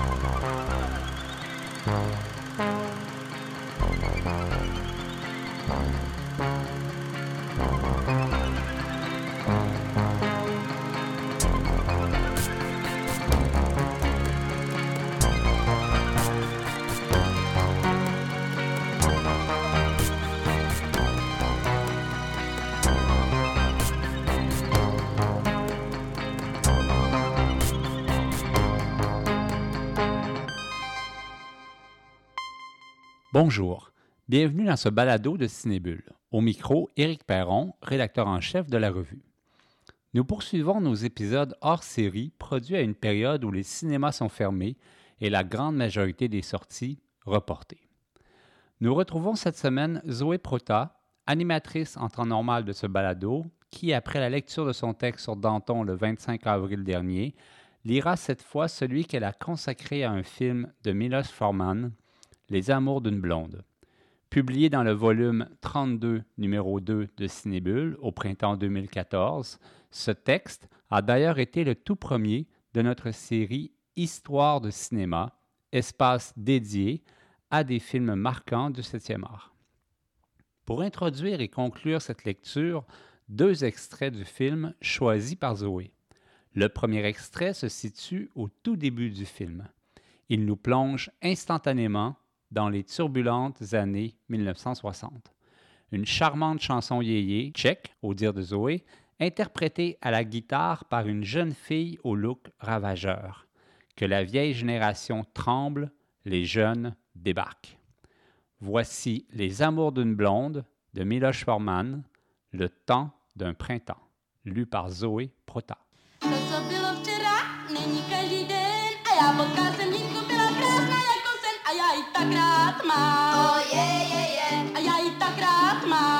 Oh, no. Bonjour, bienvenue dans ce balado de Cinébule. Au micro, Éric Perron, rédacteur en chef de la revue. Nous poursuivons nos épisodes hors série produits à une période où les cinémas sont fermés et la grande majorité des sorties reportées. Nous retrouvons cette semaine Zoé Prota, animatrice en temps normal de ce balado, qui, après la lecture de son texte sur Danton le 25 avril dernier, lira cette fois celui qu'elle a consacré à un film de Milos Forman, les Amours d'une blonde. Publié dans le volume 32, numéro 2 de Cinébule au printemps 2014, ce texte a d'ailleurs été le tout premier de notre série Histoire de cinéma, espace dédié à des films marquants du 7e art. Pour introduire et conclure cette lecture, deux extraits du film choisis par Zoé. Le premier extrait se situe au tout début du film. Il nous plonge instantanément dans les turbulentes années 1960. Une charmante chanson yéyé, tchèque, au dire de Zoé, interprétée à la guitare par une jeune fille au look ravageur. Que la vieille génération tremble, les jeunes débarquent. Voici Les Amours d'une blonde de Miloš Forman, Le temps d'un printemps, lu par Zoé Prota. Tak rád mám. Oh, je, je, je. A já ji tak rád mám.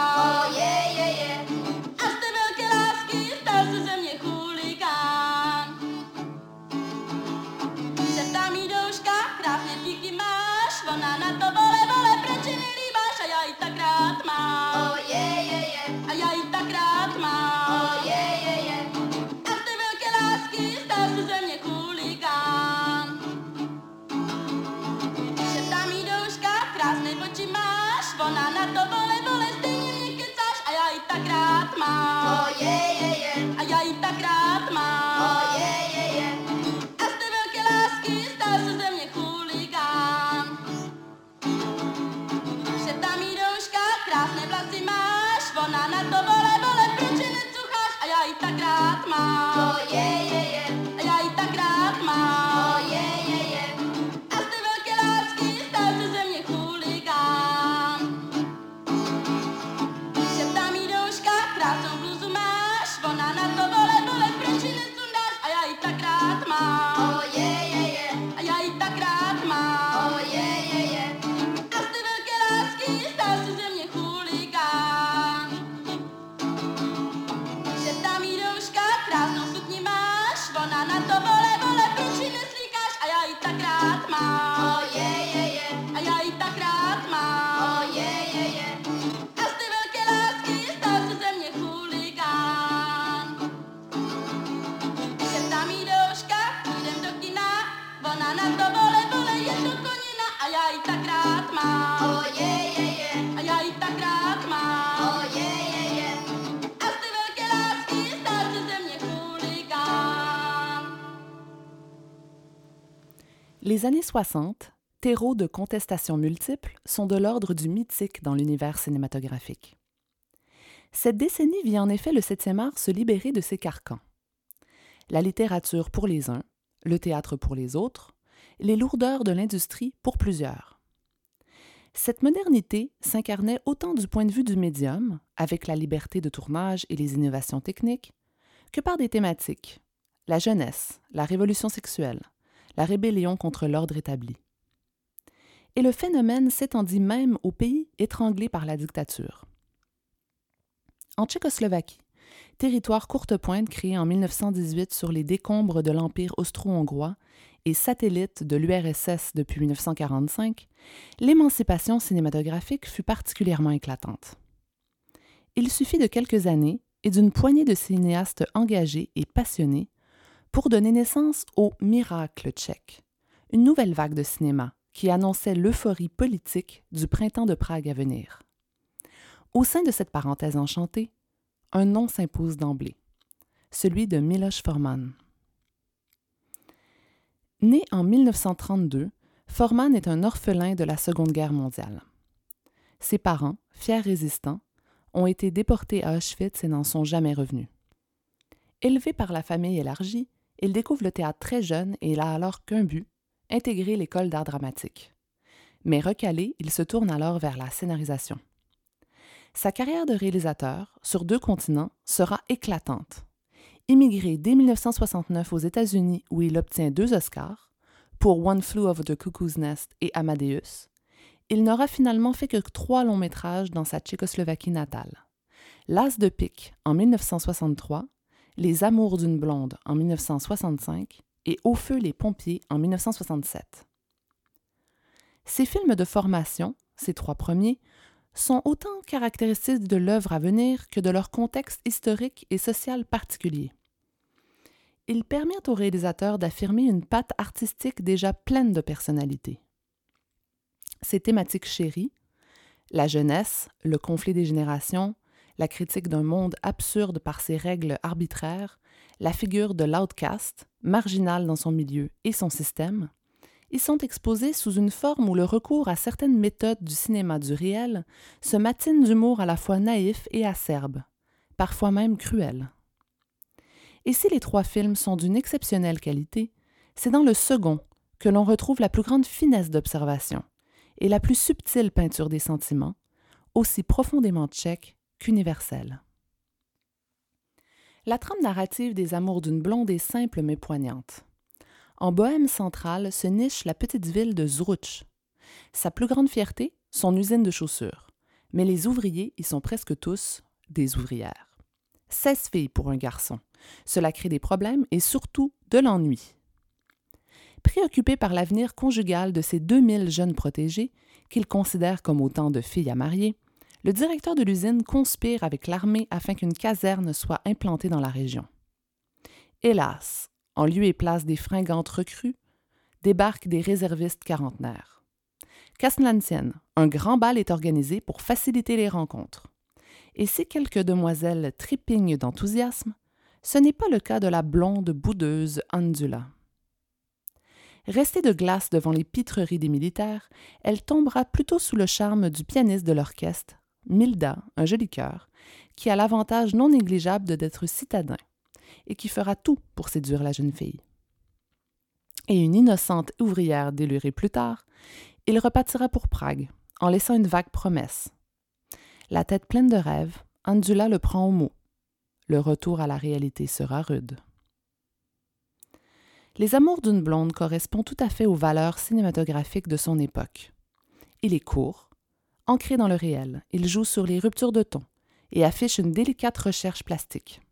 Années 60, terreau de contestations multiples, sont de l'ordre du mythique dans l'univers cinématographique. Cette décennie vit en effet le 7e art se libérer de ses carcans. La littérature pour les uns, le théâtre pour les autres, les lourdeurs de l'industrie pour plusieurs. Cette modernité s'incarnait autant du point de vue du médium, avec la liberté de tournage et les innovations techniques, que par des thématiques, la jeunesse, la révolution sexuelle, la rébellion contre l'ordre établi. Et le phénomène s'étendit même aux pays étranglés par la dictature. En Tchécoslovaquie, territoire courte pointe créé en 1918 sur les décombres de l'Empire austro-hongrois et satellite de l'URSS depuis 1945, l'émancipation cinématographique fut particulièrement éclatante. Il suffit de quelques années et d'une poignée de cinéastes engagés et passionnés pour donner naissance au miracle tchèque, une nouvelle vague de cinéma qui annonçait l'euphorie politique du printemps de Prague à venir. Au sein de cette parenthèse enchantée, un nom s'impose d'emblée, celui de Miloš Forman. Né en 1932, Forman est un orphelin de la Seconde Guerre mondiale. Ses parents, fiers résistants, ont été déportés à Auschwitz et n'en sont jamais revenus. Élevé par la famille élargie, il découvre le théâtre très jeune et il a alors qu'un but, intégrer l'école d'art dramatique. Mais recalé, il se tourne alors vers la scénarisation. Sa carrière de réalisateur, sur deux continents, sera éclatante. Immigré dès 1969 aux États-Unis où il obtient deux Oscars, pour One Flew Over the Cuckoo's Nest et Amadeus, il n'aura finalement fait que trois longs métrages dans sa Tchécoslovaquie natale. L'As de pique en 1963, Les Amours d'une blonde en 1965 et Au feu les pompiers en 1967. Ces films de formation, ces trois premiers, sont autant caractéristiques de l'œuvre à venir que de leur contexte historique et social particulier. Ils permettent au réalisateur d'affirmer une patte artistique déjà pleine de personnalité. Ses thématiques chéries, la jeunesse, le conflit des générations, la critique d'un monde absurde par ses règles arbitraires, la figure de l'outcast, marginal dans son milieu et son système, ils sont exposés sous une forme où le recours à certaines méthodes du cinéma du réel se matine d'humour à la fois naïf et acerbe, parfois même cruel. Et si les trois films sont d'une exceptionnelle qualité, c'est dans le second que l'on retrouve la plus grande finesse d'observation et la plus subtile peinture des sentiments, aussi profondément tchèque qu'universelle. La trame narrative des Amours d'une blonde est simple mais poignante. En Bohème centrale se niche la petite ville de Zruch. Sa plus grande fierté, son usine de chaussures. Mais les ouvriers y sont presque tous des ouvrières. 16 filles pour un garçon. Cela crée des problèmes et surtout de l'ennui. Préoccupé par l'avenir conjugal de ses 2000 jeunes protégés, qu'il considère comme autant de filles à marier, le directeur de l'usine conspire avec l'armée afin qu'une caserne soit implantée dans la région. Hélas, en lieu et place des fringantes recrues, débarquent des réservistes quarantenaires. Qu'à un grand bal est organisé pour faciliter les rencontres. Et si quelques demoiselles trépignent d'enthousiasme, ce n'est pas le cas de la blonde boudeuse Andula. Restée de glace devant les pitreries des militaires, elle tombera plutôt sous le charme du pianiste de l'orchestre, Milda, un joli cœur, qui a l'avantage non négligeable d'être citadin et qui fera tout pour séduire la jeune fille. Et une innocente ouvrière délurée plus tard, il repartira pour Prague, en laissant une vague promesse. La tête pleine de rêves, Andula le prend au mot. Le retour à la réalité sera rude. Les Amours d'une blonde correspond tout à fait aux valeurs cinématographiques de son époque. Il est court, Ancré dans le réel, il joue sur les ruptures de ton et affiche une délicate recherche plastique.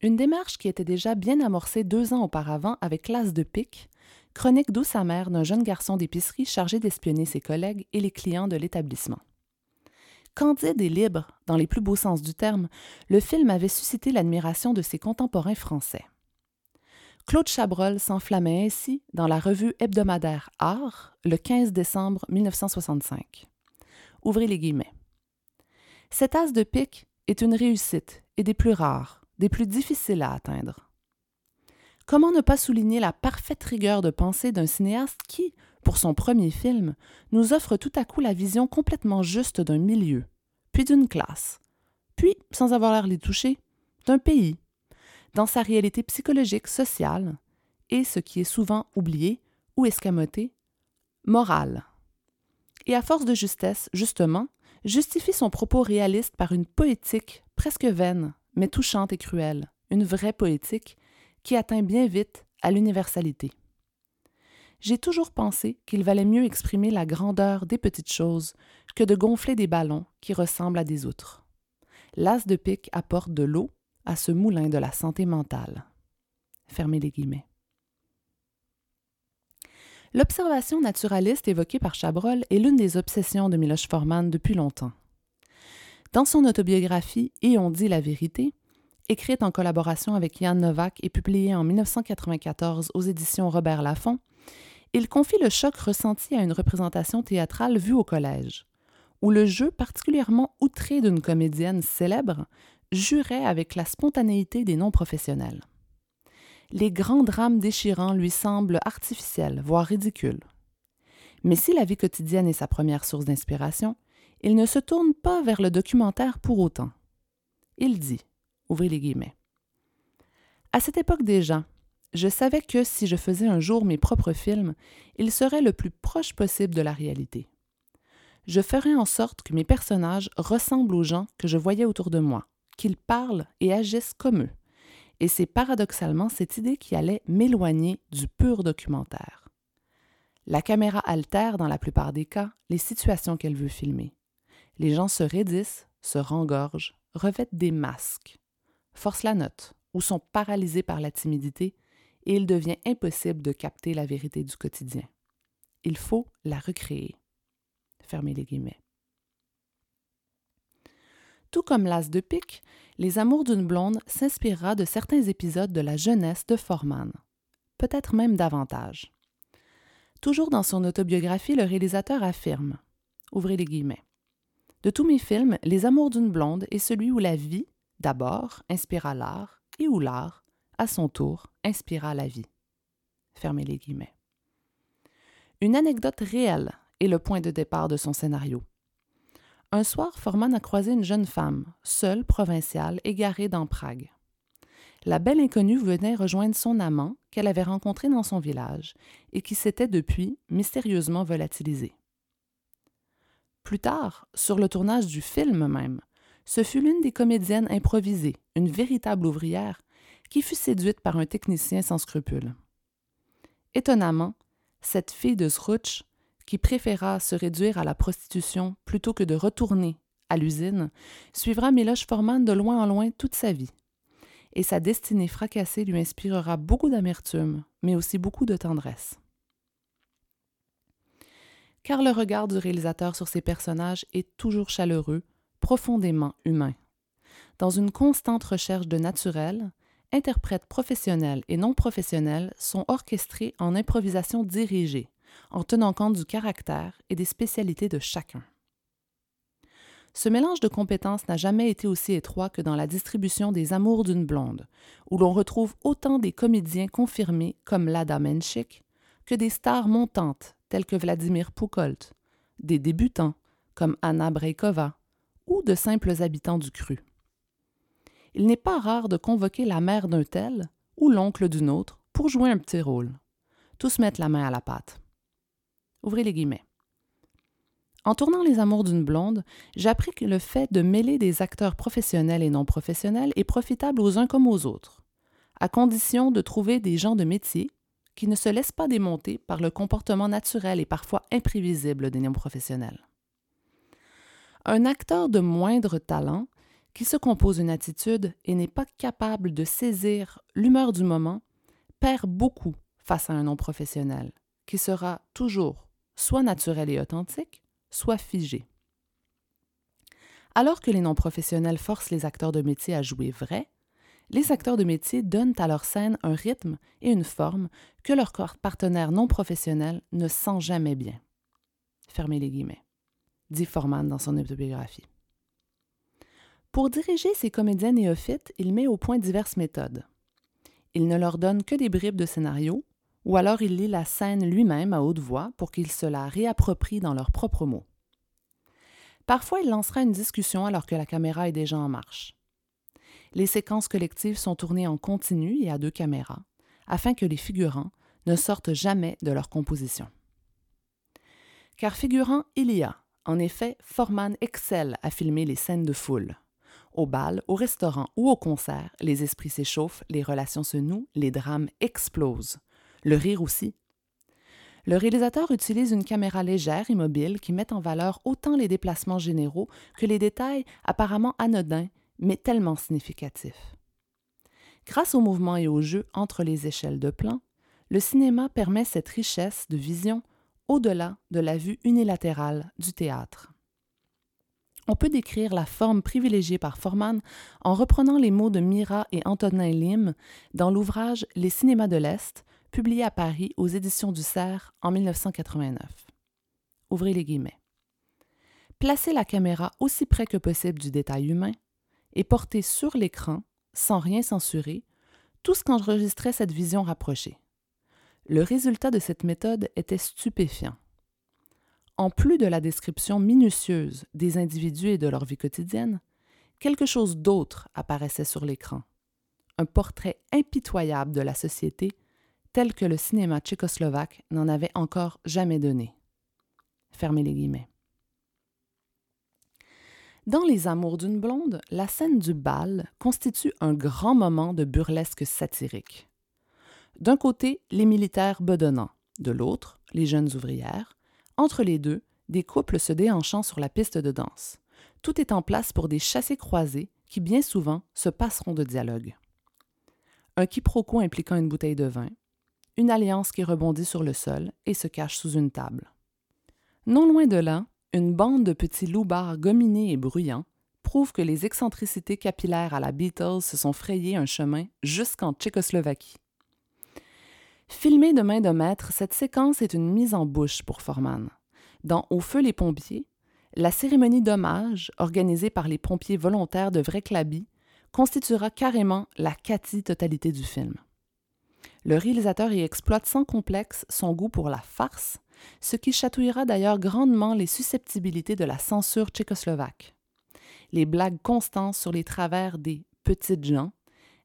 Une démarche qui était déjà bien amorcée deux ans auparavant avec L'As de pique, chronique douce amère d'un jeune garçon d'épicerie chargé d'espionner ses collègues et les clients de l'établissement. Candide et libre, dans les plus beaux sens du terme, le film avait suscité l'admiration de ses contemporains français. Claude Chabrol s'enflammait ainsi dans la revue hebdomadaire Art le 15 décembre 1965. Ouvrez les guillemets. Cet as de pique est une réussite et des plus rares, des plus difficiles à atteindre. Comment ne pas souligner la parfaite rigueur de pensée d'un cinéaste qui, pour son premier film, nous offre tout à coup la vision complètement juste d'un milieu, puis d'une classe, puis, sans avoir l'air les toucher, d'un pays, dans sa réalité psychologique, sociale, et, ce qui est souvent oublié ou escamoté, morale et à force de justesse, justement, justifie son propos réaliste par une poétique presque vaine, mais touchante et cruelle, une vraie poétique qui atteint bien vite à l'universalité. J'ai toujours pensé qu'il valait mieux exprimer la grandeur des petites choses que de gonfler des ballons qui ressemblent à des outres. L'as de pique apporte de l'eau à ce moulin de la santé mentale. Fermez les guillemets. L'observation naturaliste évoquée par Chabrol est l'une des obsessions de Miloš Forman depuis longtemps. Dans son autobiographie Et on dit la vérité, écrite en collaboration avec Jan Novak et publiée en 1994 aux éditions Robert Laffont, Il confie le choc ressenti à une représentation théâtrale vue au collège, où le jeu particulièrement outré d'une comédienne célèbre jurait avec la spontanéité des non-professionnels. Les grands drames déchirants lui semblent artificiels, voire ridicules. Mais si la vie quotidienne est sa première source d'inspiration, il ne se tourne pas vers le documentaire pour autant. Il dit, ouvrez les guillemets, À cette époque déjà, je savais que si je faisais un jour mes propres films, ils seraient le plus proche possible de la réalité. Je ferais en sorte que mes personnages ressemblent aux gens que je voyais autour de moi, qu'ils parlent et agissent comme eux. Et c'est paradoxalement cette idée qui allait m'éloigner du pur documentaire. La caméra altère dans la plupart des cas les situations qu'elle veut filmer. Les gens se raidissent, se rengorgent, revêtent des masques, forcent la note ou sont paralysés par la timidité et il devient impossible de capter la vérité du quotidien. Il faut la recréer. Fermez les guillemets. Tout comme L'As de pique, Les Amours d'une blonde s'inspirera de certains épisodes de la jeunesse de Forman, peut-être même davantage. Toujours dans son autobiographie, le réalisateur affirme Ouvrez les guillemets. De tous mes films, Les Amours d'une blonde est celui où la vie, d'abord, inspira l'art et où l'art, à son tour, inspira la vie. Fermez les guillemets. Une anecdote réelle est le point de départ de son scénario. Un soir, Forman a croisé une jeune femme, seule, provinciale, égarée dans Prague. La belle inconnue venait rejoindre son amant qu'elle avait rencontré dans son village et qui s'était depuis mystérieusement volatilisé. Plus tard, sur le tournage du film même, ce fut l'une des comédiennes improvisées, une véritable ouvrière, qui fut séduite par un technicien sans scrupules. Étonnamment, cette fille de qui préféra se réduire à la prostitution plutôt que de retourner à l'usine, suivra Miloche Forman de loin en loin toute sa vie. Et sa destinée fracassée lui inspirera beaucoup d'amertume, mais aussi beaucoup de tendresse. Car le regard du réalisateur sur ses personnages est toujours chaleureux, profondément humain. Dans une constante recherche de naturel, interprètes professionnels et non professionnels sont orchestrés en improvisation dirigée, en tenant compte du caractère et des spécialités de chacun. Ce mélange de compétences n'a jamais été aussi étroit que dans la distribution des Amours d'une blonde, où l'on retrouve autant des comédiens confirmés comme Lada Menchik que des stars montantes telles que Vladimir Poukolt, des débutants comme Anna Breikova ou de simples habitants du cru. Il n'est pas rare de convoquer la mère d'un tel ou l'oncle d'une autre pour jouer un petit rôle. Tous mettent la main à la pâte. Ouvrez les guillemets. En tournant Les Amours d'une blonde, j'ai appris que le fait de mêler des acteurs professionnels et non professionnels est profitable aux uns comme aux autres, à condition de trouver des gens de métier qui ne se laissent pas démonter par le comportement naturel et parfois imprévisible des non professionnels. Un acteur de moindre talent qui se compose une attitude et n'est pas capable de saisir l'humeur du moment perd beaucoup face à un non professionnel qui sera toujours soit naturel et authentique, soit figé. Alors que les non-professionnels forcent les acteurs de métier à jouer vrai, les acteurs de métier donnent à leur scène un rythme et une forme que leur partenaire non professionnel ne sent jamais bien. Fermez les guillemets, dit Forman dans son autobiographie. Pour diriger ses comédiens néophytes, il met au point diverses méthodes. Il ne leur donne que des bribes de scénario, ou alors il lit la scène lui-même à haute voix pour qu'ils se la réapproprient dans leurs propres mots. Parfois, il lancera une discussion alors que la caméra est déjà en marche. Les séquences collectives sont tournées en continu et à deux caméras, afin que les figurants ne sortent jamais de leur composition. Car figurant il y a, en effet, Forman excelle à filmer les scènes de foule. Au bal, au restaurant ou au concert, les esprits s'échauffent, les relations se nouent, les drames explosent le rire aussi. Le réalisateur utilise une caméra légère et mobile qui met en valeur autant les déplacements généraux que les détails apparemment anodins, mais tellement significatifs. Grâce au mouvement et au jeu entre les échelles de plan, le cinéma permet cette richesse de vision au-delà de la vue unilatérale du théâtre. On peut décrire la forme privilégiée par Forman en reprenant les mots de Mira et Antonin Lim dans l'ouvrage Les cinémas de l'Est, publié à Paris aux éditions du Cerf en 1989. Ouvrez les guillemets. Placer la caméra aussi près que possible du détail humain et porter sur l'écran, sans rien censurer, tout ce qu'enregistrait cette vision rapprochée. Le résultat de cette méthode était stupéfiant. En plus de la description minutieuse des individus et de leur vie quotidienne, quelque chose d'autre apparaissait sur l'écran. Un portrait impitoyable de la société tel que le cinéma tchécoslovaque n'en avait encore jamais donné. Fermez les guillemets. Dans Les Amours d'une blonde, la scène du bal constitue un grand moment de burlesque satirique. D'un côté, les militaires bedonnants, de l'autre, les jeunes ouvrières, entre les deux, des couples se déhanchant sur la piste de danse. Tout est en place pour des chassés croisés qui, bien souvent, se passeront de dialogue. Un quiproquo impliquant une bouteille de vin, une alliance qui rebondit sur le sol et se cache sous une table. Non loin de là, une bande de petits loupards gominés et bruyants prouve que les excentricités capillaires à la Beatles se sont frayées un chemin jusqu'en Tchécoslovaquie. Filmée de main de maître, cette séquence est une mise en bouche pour Forman. Dans Au feu les pompiers, la cérémonie d'hommage, organisée par les pompiers volontaires de Vreclabi, constituera carrément la quasi-totalité du film. Le réalisateur y exploite sans complexe son goût pour la farce ce qui chatouillera d'ailleurs grandement les susceptibilités de la censure tchécoslovaque. Les blagues constantes sur les travers des petites gens,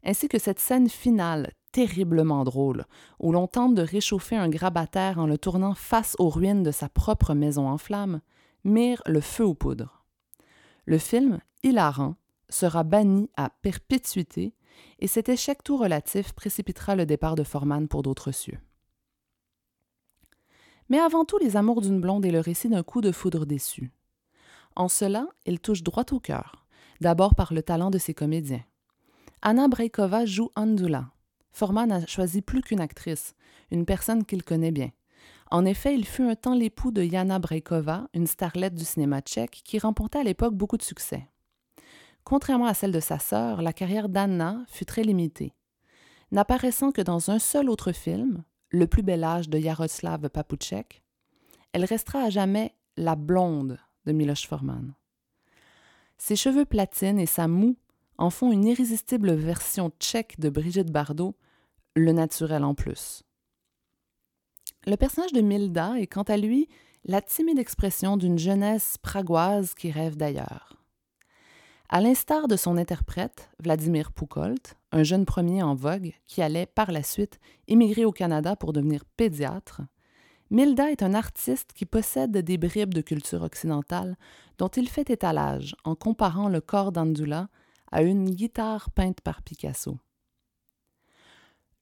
ainsi que cette scène finale terriblement drôle, où l'on tente de réchauffer un grabataire en le tournant face aux ruines de sa propre maison en flammes, mirent le feu aux poudres. Le film, hilarant, sera banni à perpétuité, et cet échec tout relatif précipitera le départ de Forman pour d'autres cieux. Mais avant tout, Les Amours d'une blonde est le récit d'un coup de foudre déçu. En cela, il touche droit au cœur, d'abord par le talent de ses comédiens. Anna Breikova joue Andula. Forman a choisi plus qu'une actrice, une personne qu'il connaît bien. En effet, il fut un temps l'époux de Jana Breikova, une starlette du cinéma tchèque qui remportait à l'époque beaucoup de succès. Contrairement à celle de sa sœur, la carrière d'Anna fut très limitée. N'apparaissant que dans un seul autre film, le plus bel âge de Yaroslav Papouchek, elle restera à jamais la blonde de Miloš Forman. Ses cheveux platines et sa moue en font une irrésistible version tchèque de Brigitte Bardot, le naturel en plus. Le personnage de Milda est quant à lui la timide expression d'une jeunesse pragoise qui rêve d'ailleurs. À l'instar de son interprète, Vladimir Poukolt, un jeune premier en vogue qui allait par la suite émigrer au Canada pour devenir pédiatre, Milda est un artiste qui possède des bribes de culture occidentale dont il fait étalage en comparant le corps d'Andula à une guitare peinte par Picasso.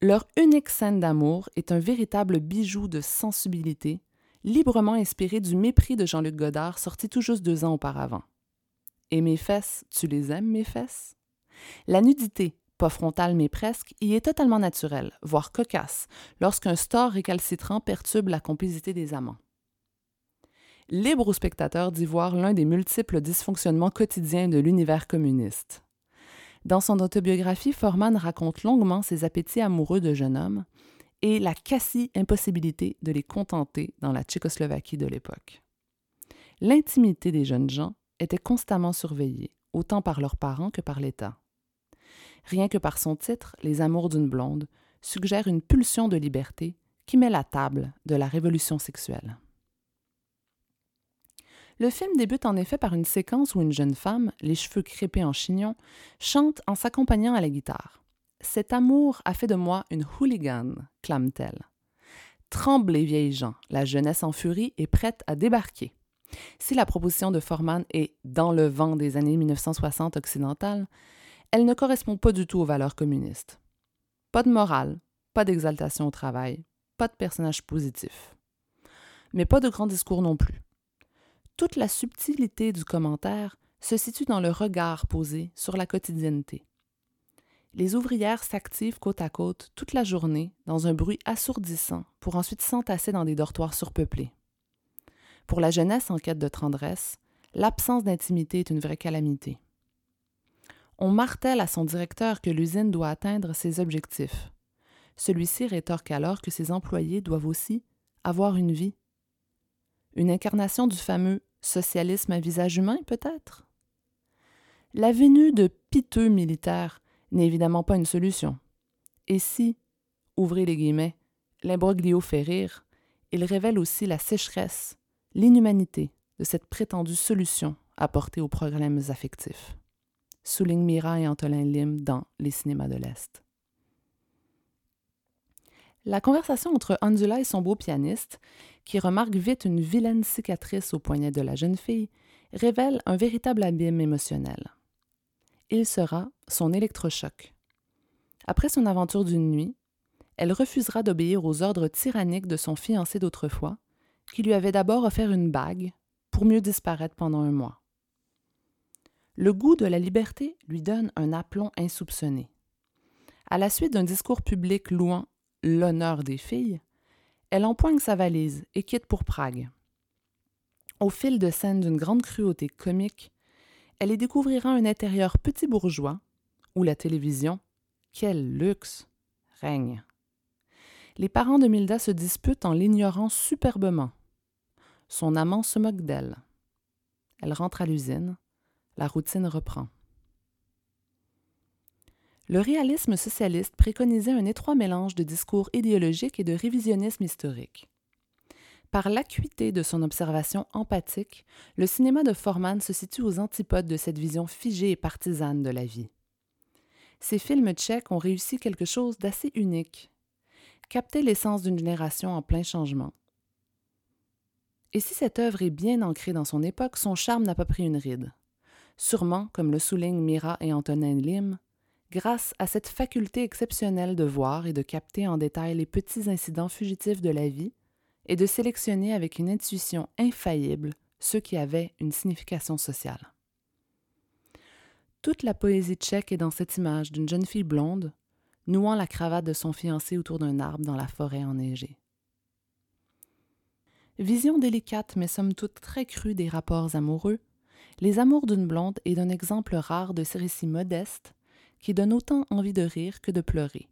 Leur unique scène d'amour est un véritable bijou de sensibilité, librement inspiré du mépris de Jean-Luc Godard sorti tout juste deux ans auparavant. Et mes fesses, tu les aimes, mes fesses? La nudité, pas frontale mais presque, y est totalement naturelle, voire cocasse, lorsqu'un store récalcitrant perturbe la complicité des amants. Libre au spectateur d'y voir l'un des multiples dysfonctionnements quotidiens de l'univers communiste. Dans son autobiographie, Forman raconte longuement ses appétits amoureux de jeune homme et la quasi-impossibilité de les contenter dans la Tchécoslovaquie de l'époque. L'intimité des jeunes gens étaient constamment surveillés, autant par leurs parents que par l'État. Rien que par son titre, Les Amours d'une blonde, suggère une pulsion de liberté qui met la table de la révolution sexuelle. Le film débute en effet par une séquence où une jeune femme, les cheveux crépés en chignon, chante en s'accompagnant à la guitare. Cet amour a fait de moi une hooligan, clame-t-elle. Tremblez, vieilles gens, la jeunesse en furie est prête à débarquer. Si la proposition de Forman est dans le vent des années 1960 occidentales, elle ne correspond pas du tout aux valeurs communistes. Pas de morale, pas d'exaltation au travail, pas de personnage positif. Mais pas de grand discours non plus. Toute la subtilité du commentaire se situe dans le regard posé sur la quotidienneté. Les ouvrières s'activent côte à côte toute la journée dans un bruit assourdissant pour ensuite s'entasser dans des dortoirs surpeuplés. Pour la jeunesse en quête de tendresse, l'absence d'intimité est une vraie calamité. On martèle à son directeur que l'usine doit atteindre ses objectifs. Celui-ci rétorque alors que ses employés doivent aussi avoir une vie. Une incarnation du fameux socialisme à visage humain, peut-être? La venue de piteux militaires n'est évidemment pas une solution. Et si, ouvrez les guillemets, l'imbroglio fait rire, il révèle aussi la sécheresse, l'inhumanité de cette prétendue solution apportée aux problèmes affectifs. Souligne Mira et Antolin Lim dans Les cinémas de l'Est. La conversation entre Andula et son beau pianiste, qui remarque vite une vilaine cicatrice au poignet de la jeune fille, révèle un véritable abîme émotionnel. Il sera son électrochoc. Après son aventure d'une nuit, elle refusera d'obéir aux ordres tyranniques de son fiancé d'autrefois, qui lui avait d'abord offert une bague pour mieux disparaître pendant un mois. Le goût de la liberté lui donne un aplomb insoupçonné. À la suite d'un discours public louant l'honneur des filles, elle empoigne sa valise et quitte pour Prague. Au fil de scènes d'une grande cruauté comique, elle y découvrira un intérieur petit bourgeois où la télévision, quel luxe, règne. Les parents de Milda se disputent en l'ignorant superbement. Son amant se moque d'elle. Elle rentre à l'usine. La routine reprend. Le réalisme socialiste préconisait un étroit mélange de discours idéologiques et de révisionnisme historique. Par l'acuité de son observation empathique, le cinéma de Forman se situe aux antipodes de cette vision figée et partisane de la vie. Ces films tchèques ont réussi quelque chose d'assez unique, capter l'essence d'une génération en plein changement. Et si cette œuvre est bien ancrée dans son époque, son charme n'a pas pris une ride. Sûrement, comme le soulignent Mira et Antonin Lim, grâce à cette faculté exceptionnelle de voir et de capter en détail les petits incidents fugitifs de la vie et de sélectionner avec une intuition infaillible ceux qui avaient une signification sociale. Toute la poésie tchèque est dans cette image d'une jeune fille blonde, nouant la cravate de son fiancé autour d'un arbre dans la forêt enneigée. Vision délicate mais somme toute très crue des rapports amoureux, Les Amours d'une blonde est un exemple rare de ces récits modestes qui donne autant envie de rire que de pleurer.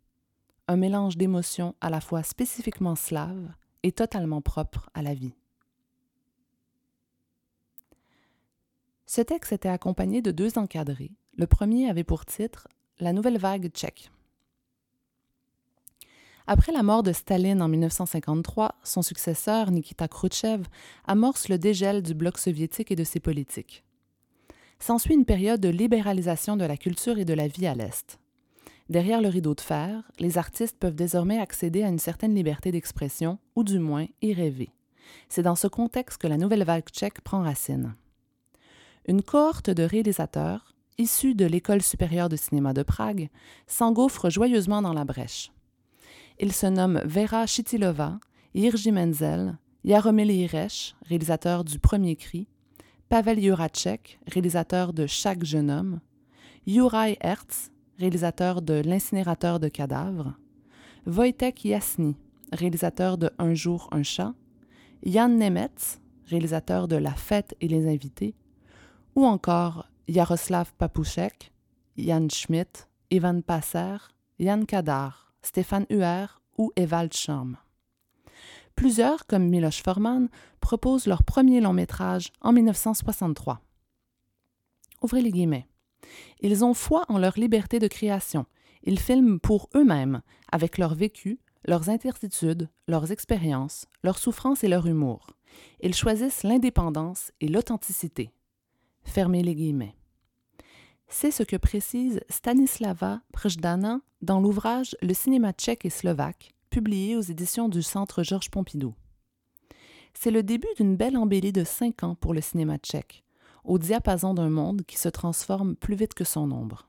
Un mélange d'émotions à la fois spécifiquement slaves et totalement propre à la vie. Ce texte était accompagné de deux encadrés. Le premier avait pour titre La nouvelle vague tchèque. Après la mort de Staline en 1953, son successeur, Nikita Khrouchtchev, amorce le dégel du bloc soviétique et de ses politiques. S'ensuit une période de libéralisation de la culture et de la vie à l'Est. Derrière le rideau de fer, les artistes peuvent désormais accéder à une certaine liberté d'expression, ou du moins y rêver. C'est dans ce contexte que la nouvelle vague tchèque prend racine. Une cohorte de réalisateurs, issus de l'École supérieure de cinéma de Prague, s'engouffre joyeusement dans la brèche. Ils se nomment Vera Chitilova, Jiří Menzel, Jaromil Jirech, réalisateur du Premier Cri, Pavel Juracek, réalisateur de Chaque jeune homme, Juraj Hertz, réalisateur de L'incinérateur de cadavres, Wojtek Jasny, réalisateur de Un jour, un chat, Jan Nemetz, réalisateur de La fête et les invités, ou encore Jaroslav Papouchek, Jan Schmidt, Ivan Passer, Jan Kadar, Stéphane Huer ou Evald Scham. Plusieurs, comme Miloš Forman, proposent leur premier long métrage en 1963. Ouvrez les guillemets. Ils ont foi en leur liberté de création. Ils filment pour eux-mêmes, avec leur vécu, leurs incertitudes, leurs expériences, leurs souffrances et leur humour. Ils choisissent l'indépendance et l'authenticité. Fermez les guillemets. C'est ce que précise Stanislava Przdana dans l'ouvrage Le cinéma tchèque et slovaque, publié aux éditions du Centre Georges Pompidou. C'est le début d'une belle embellie de cinq ans pour le cinéma tchèque, au diapason d'un monde qui se transforme plus vite que son ombre.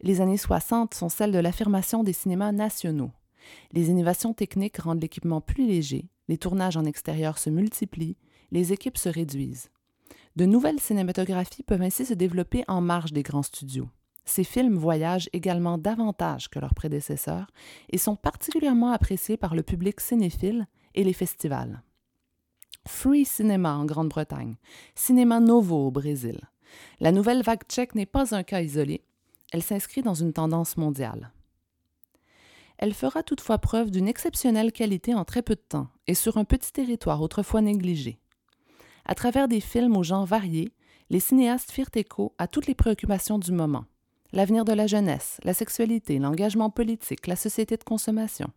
Les années 60 sont celles de l'affirmation des cinémas nationaux. Les innovations techniques rendent l'équipement plus léger, les tournages en extérieur se multiplient, les équipes se réduisent. De nouvelles cinématographies peuvent ainsi se développer en marge des grands studios. Ces films voyagent également davantage que leurs prédécesseurs et sont particulièrement appréciés par le public cinéphile et les festivals. Free Cinema en Grande-Bretagne, Cinéma Novo au Brésil. La nouvelle vague tchèque n'est pas un cas isolé, elle s'inscrit dans une tendance mondiale. Elle fera toutefois preuve d'une exceptionnelle qualité en très peu de temps et sur un petit territoire autrefois négligé. À travers des films aux genres variés, les cinéastes firent écho à toutes les préoccupations du moment. L'avenir de la jeunesse, la sexualité, l'engagement politique, la société de consommation.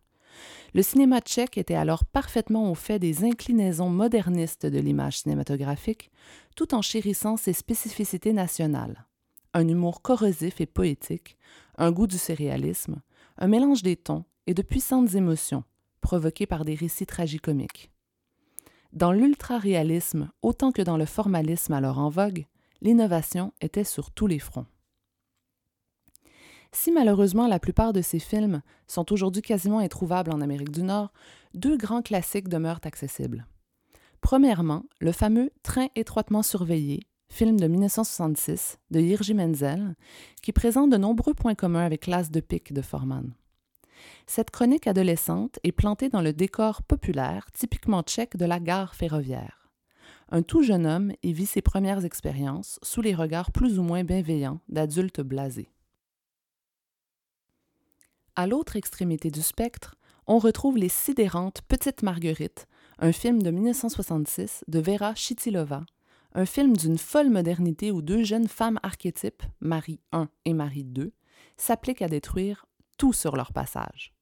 Le cinéma tchèque était alors parfaitement au fait des inclinaisons modernistes de l'image cinématographique, tout en chérissant ses spécificités nationales. Un humour corrosif et poétique, un goût du surréalisme, un mélange des tons et de puissantes émotions, provoquées par des récits tragicomiques. Dans l'ultra-réalisme, autant que dans le formalisme alors en vogue, l'innovation était sur tous les fronts. Si malheureusement la plupart de ces films sont aujourd'hui quasiment introuvables en Amérique du Nord, deux grands classiques demeurent accessibles. Premièrement, le fameux Train étroitement surveillé, film de 1966 de Jirgi Menzel, qui présente de nombreux points communs avec l'As de pique de Forman. Cette chronique adolescente est plantée dans le décor populaire typiquement tchèque de la gare ferroviaire. Un tout jeune homme y vit ses premières expériences sous les regards plus ou moins bienveillants d'adultes blasés. À l'autre extrémité du spectre, on retrouve Les sidérantes Petites Marguerites, un film de 1966 de Vera Chitilova, un film d'une folle modernité où deux jeunes femmes archétypes, Marie I et Marie II, s'appliquent à détruire tout sur leur passage.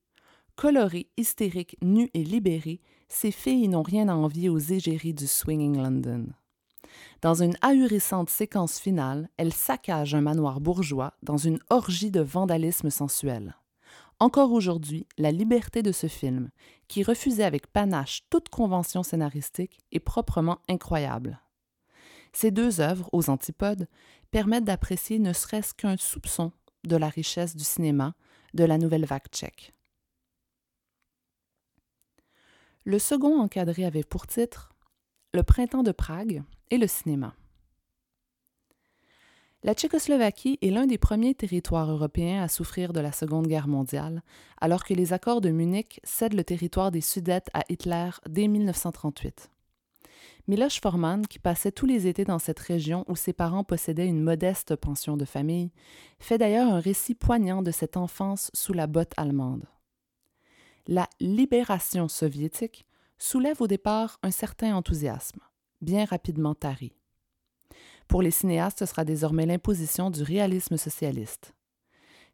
Colorées, hystériques, nues et libérées, ces filles n'ont rien à envier aux égéries du swinging London. Dans une ahurissante séquence finale, elles saccagent un manoir bourgeois dans une orgie de vandalisme sensuel. Encore aujourd'hui, la liberté de ce film, qui refusait avec panache toute convention scénaristique, est proprement incroyable. Ces deux œuvres, aux antipodes, permettent d'apprécier ne serait-ce qu'un soupçon de la richesse du cinéma de la nouvelle vague tchèque. Le second encadré avait pour titre Le printemps de Prague et le cinéma. La Tchécoslovaquie est l'un des premiers territoires européens à souffrir de la Seconde Guerre mondiale, alors que les accords de Munich cèdent le territoire des Sudètes à Hitler dès 1938. Miloš Forman, qui passait tous les étés dans cette région où ses parents possédaient une modeste pension de famille, fait d'ailleurs un récit poignant de cette enfance sous la botte allemande. La libération soviétique soulève au départ un certain enthousiasme, bien rapidement tari. Pour les cinéastes, ce sera désormais l'imposition du réalisme socialiste.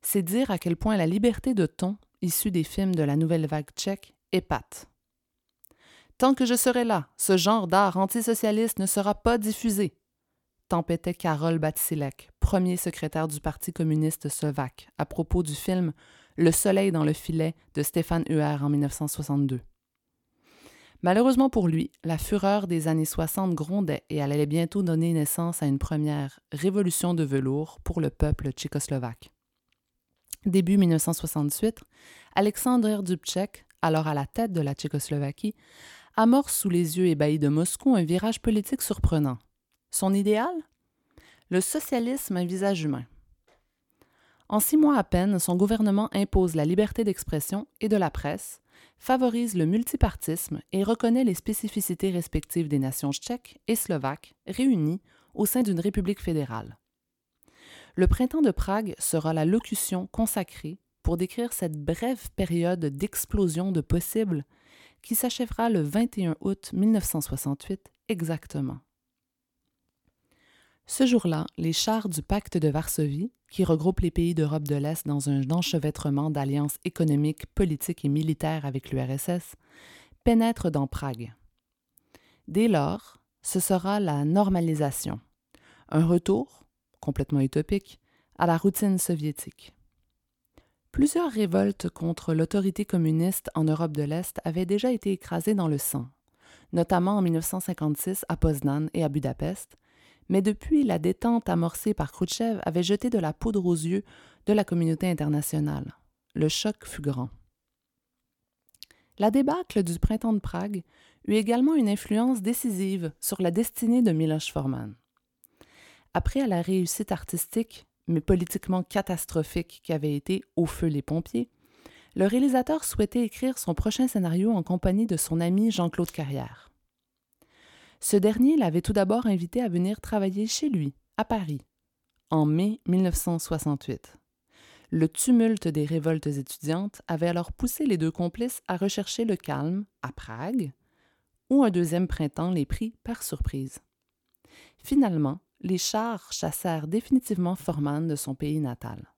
C'est dire à quel point la liberté de ton, issue des films de la nouvelle vague tchèque, épate. Tant que je serai là, ce genre d'art antisocialiste ne sera pas diffusé, tempêtait Karol Batsilek, premier secrétaire du Parti communiste slovaque, à propos du film Le soleil dans le filet de Stéphane Huer en 1962. Malheureusement pour lui, la fureur des années 60 grondait et elle allait bientôt donner naissance à une première révolution de velours pour le peuple tchécoslovaque. Début 1968, Alexandre Dubček, alors à la tête de la Tchécoslovaquie, amorce sous les yeux ébahis de Moscou un virage politique surprenant. Son idéal? Le socialisme à visage humain. En six mois à peine, son gouvernement impose la liberté d'expression et de la presse, favorise le multipartisme et reconnaît les spécificités respectives des nations tchèques et slovaques réunies au sein d'une république fédérale. Le printemps de Prague sera la locution consacrée pour décrire cette brève période d'explosion de possibles qui s'achèvera le 21 août 1968 exactement. Ce jour-là, les chars du pacte de Varsovie, qui regroupe les pays d'Europe de l'Est dans un enchevêtrement d'alliances économiques, politiques et militaires avec l'URSS, pénètrent dans Prague. Dès lors, ce sera la normalisation, un retour, complètement utopique, à la routine soviétique. Plusieurs révoltes contre l'autorité communiste en Europe de l'Est avaient déjà été écrasées dans le sang, notamment en 1956 à Poznan et à Budapest, mais depuis, la détente amorcée par Khrouchtchev avait jeté de la poudre aux yeux de la communauté internationale. Le choc fut grand. La débâcle du printemps de Prague eut également une influence décisive sur la destinée de Miloš Forman. Après la réussite artistique, mais politiquement catastrophique qu'avait été Au feu les pompiers, le réalisateur souhaitait écrire son prochain scénario en compagnie de son ami Jean-Claude Carrière. Ce dernier l'avait tout d'abord invité à venir travailler chez lui, à Paris, en mai 1968. Le tumulte des révoltes étudiantes avait alors poussé les deux complices à rechercher le calme à Prague, où un deuxième printemps les prit par surprise. Finalement, les chars chassèrent définitivement Forman de son pays natal.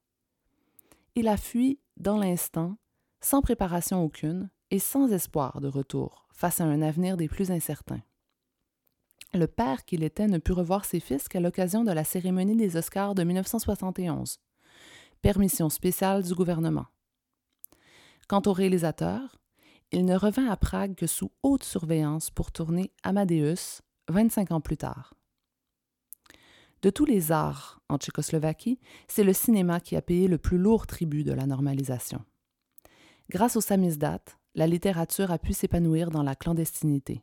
Il a fui dans l'instant, sans préparation aucune et sans espoir de retour face à un avenir des plus incertains. Le père qu'il était ne put revoir ses fils qu'à l'occasion de la cérémonie des Oscars de 1971. Permission spéciale du gouvernement. Quant au réalisateur, il ne revint à Prague que sous haute surveillance pour tourner Amadeus 25 ans plus tard. De tous les arts en Tchécoslovaquie, c'est le cinéma qui a payé le plus lourd tribut de la normalisation. Grâce au samizdat, la littérature a pu s'épanouir dans la clandestinité.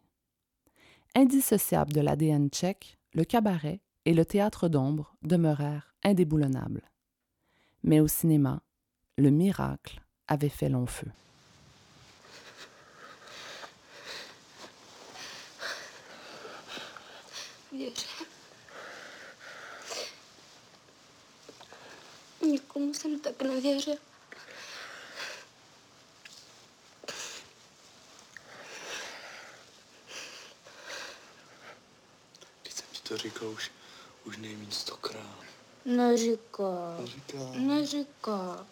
Indissociable de l'ADN tchèque, le cabaret et le théâtre d'ombre demeurèrent indéboulonnables. Mais au cinéma, le miracle avait fait long feu. Nikomu jsem tak nevěřil. Teď jsem ti to říkal už, už nejméně stokrát. Neříká. Říká. Neříká.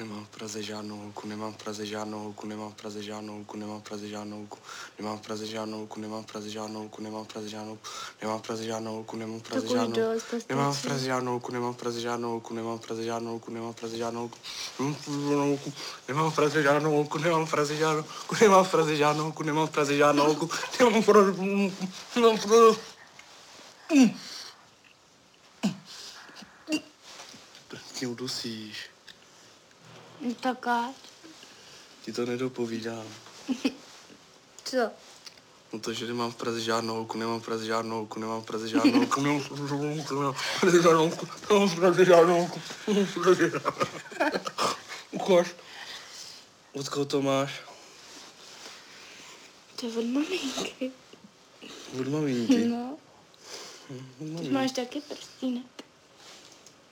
Nemám v Praze žádnou holku, nemám v Praze žádnou holku, nemám v Praze žádnou holku, nemám v Praze žádnou holku, nemám v Praze žádnou holku, nemám v Praze žádnou holku, nemám v Praze žádnou holku, nemám v Praze žádnou holku, nemám v Praze žádnou to Nemám v. Praze žádnou holku, nemám v Praze žádnou holku, nemám v Praze žádnou holku, nemám v Praze žádnou holku, nemám v Praze žádnou holku, nemám v Praze žádnou holku, nemám v Praze žádnou holku, nemám v Praze žádnou holku, nemám v Praze žádnou holku, nemám v Praze, nemám v Praze, Ty udusíš, No tak ať. ti to nedopovídám. Co? No to, že nemám v Praze žádnou holku, nemám v Praze žádnou holku, nemám v Praze žádnou holku, nemám v Praze žádnou holku, nemám v Praze žádnou holku, nemám v Praze žádnou holku, nemám v Praze žádnou holku. Od koho to máš? To je od maminky. Od maminky. No. Ty máš taky prstínek.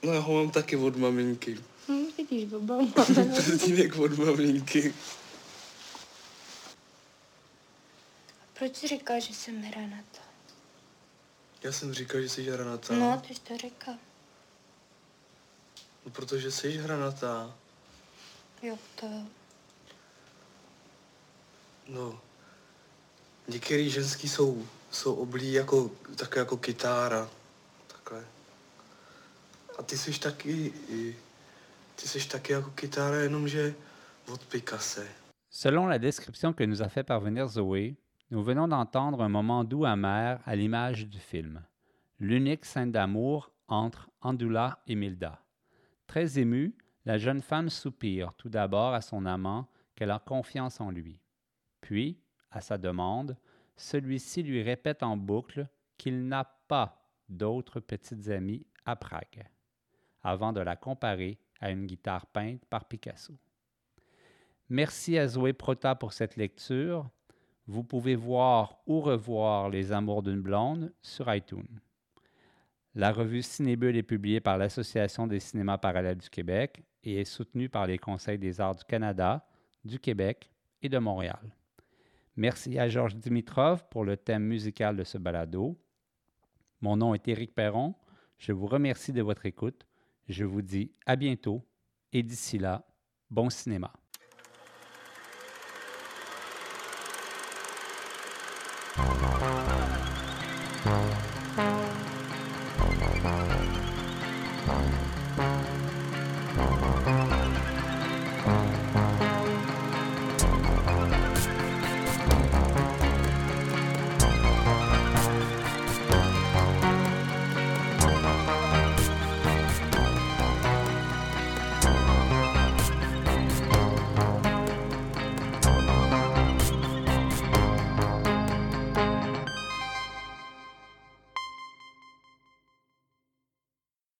No já ho mám taky od maminky. Hm, vidíš, baba má. Prstínek od maminky. Proč jsi říkal, že jsem hranatá? Já jsem říkal, že jsi hranatá. No, ty jsi to říkal. No, protože jsi hranatá. Jo, to jo. No. Některý ženský jsou, jsou oblí jako, také jako kytára. Takhle. A ty jsi taky, i- Selon la description que nous a fait parvenir Zoé, nous venons d'entendre un moment doux amer à l'image du film, l'unique scène d'amour entre Andula et Milda. Très émue, la jeune femme soupire tout d'abord à son amant qu'elle a confiance en lui. Puis, à sa demande, celui-ci lui répète en boucle qu'il n'a pas d'autres petites amies à Prague, avant de la comparer à une guitare peinte par Picasso. Merci à Zoé Prota pour cette lecture. Vous pouvez voir ou revoir Les Amours d'une blonde sur iTunes. La revue Cinébule est publiée par l'Association des cinémas parallèles du Québec et est soutenue par les Conseils des arts du Canada, du Québec et de Montréal. Merci à Georges Dimitrov pour le thème musical de ce balado. Mon nom est Éric Perron. Je vous remercie de votre écoute. Je vous dis à bientôt et d'ici là, bon cinéma.